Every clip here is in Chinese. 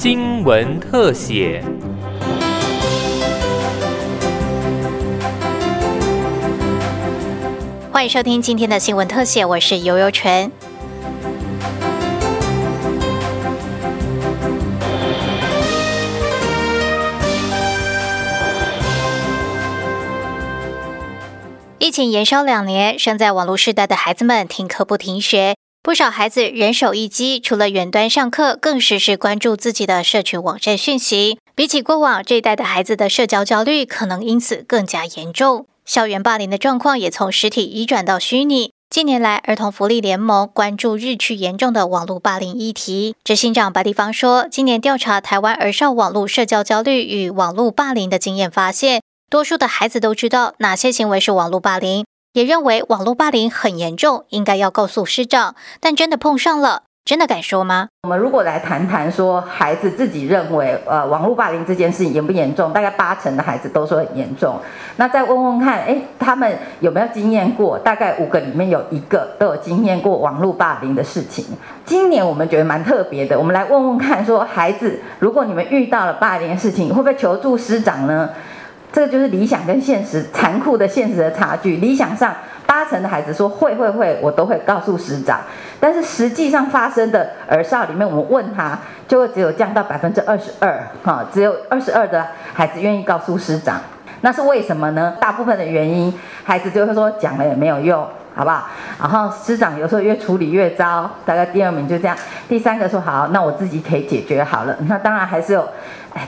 新闻特写。欢迎收听今天的新闻特写，我是悠悠纯。疫情延烧两年，生在网络时代的孩子们停课不停学，不少孩子人手一机，除了远端上课，更时时关注自己的社群网站讯息。比起过往，这一代的孩子的社交焦虑可能因此更加严重。校园霸凌的状况也从实体移转到虚拟。近年来，儿童福利联盟关注日趋严重的网络霸凌议题。执行长白立方说，今年调查台湾儿少网络社交焦虑与网络霸凌的经验发现。多数的孩子都知道哪些行为是网络霸凌，也认为网络霸凌很严重，应该要告诉师长。但真的碰上了，真的敢说吗？我们如果来谈谈说，孩子自己认为，呃，网络霸凌这件事情严不严重？大概八成的孩子都说很严重。那再问问看，哎，他们有没有经验过？大概五个里面有一个都有经验过网络霸凌的事情。今年我们觉得蛮特别的，我们来问问看，说孩子，如果你们遇到了霸凌的事情，会不会求助师长呢？这个就是理想跟现实残酷的现实的差距。理想上，八成的孩子说会会会，我都会告诉师长。但是实际上发生的儿少里面，我们问他，就会只有降到百分之二十二，哈，只有二十二的孩子愿意告诉师长。那是为什么呢？大部分的原因，孩子就会说讲了也没有用，好不好？然后师长有时候越处理越糟，大概第二名就这样。第三个说好，那我自己可以解决好了。那当然还是有。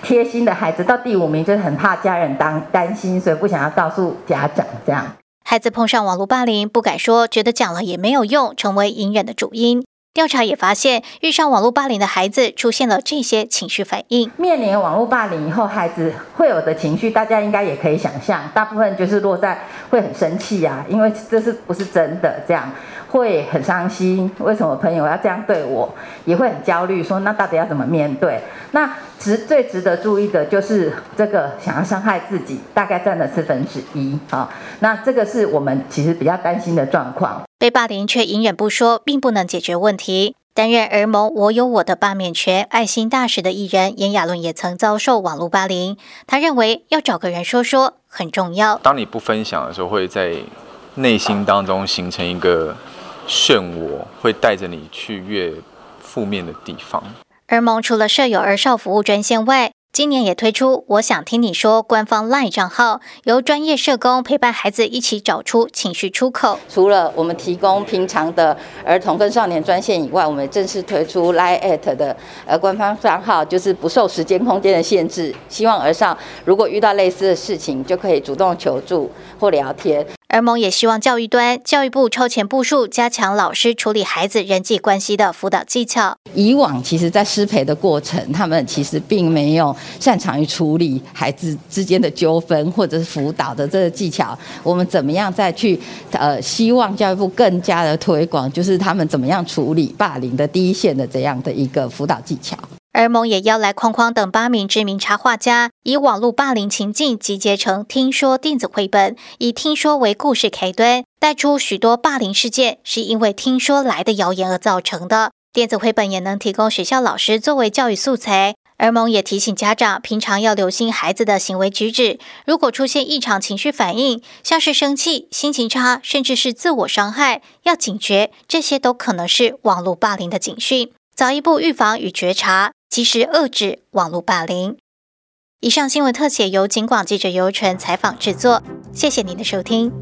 贴心的孩子到第五名，就是很怕家人当担心，所以不想要告诉家长。这样，孩子碰上网络霸凌，不敢说，觉得讲了也没有用，成为隐忍的主因。调查也发现，遇上网络霸凌的孩子出现了这些情绪反应。面临网络霸凌以后，孩子会有的情绪，大家应该也可以想象，大部分就是落在会很生气啊，因为这是不是真的？这样会很伤心，为什么朋友要这样对我？也会很焦虑，说那到底要怎么面对？那值最值得注意的就是这个想要伤害自己，大概占了四分之一啊。那这个是我们其实比较担心的状况。被霸凌却隐忍不说，并不能解决问题。担任儿盟“我有我的罢免权”爱心大使的艺人严亚伦也曾遭受网络霸凌。他认为要找个人说说很重要。当你不分享的时候，会在内心当中形成一个漩涡，会带着你去越负面的地方。儿盟除了设有儿少服务专线外，今年也推出“我想听你说”官方 LINE 账号，由专业社工陪伴孩子一起找出情绪出口。除了我们提供平常的儿童跟少年专线以外，我们正式推出 LINE@ 的呃官方账号，就是不受时间空间的限制，希望儿少如果遇到类似的事情，就可以主动求助或聊天。而盟也希望教育端教育部超前部署，加强老师处理孩子人际关系的辅导技巧。以往其实，在师培的过程，他们其实并没有擅长于处理孩子之间的纠纷或者是辅导的这个技巧。我们怎么样再去呃，希望教育部更加的推广，就是他们怎么样处理霸凌的第一线的这样的一个辅导技巧。而盟也邀来框框等八名知名插画家，以网络霸凌情境集结成《听说》电子绘本，以听说为故事开端，带出许多霸凌事件是因为听说来的谣言而造成的。电子绘本也能提供学校老师作为教育素材。而盟也提醒家长，平常要留心孩子的行为举止，如果出现异常情绪反应，像是生气、心情差，甚至是自我伤害，要警觉，这些都可能是网络霸凌的警讯，早一步预防与觉察。及时遏制网络霸凌。以上新闻特写由警广记者尤纯采访制作，谢谢您的收听。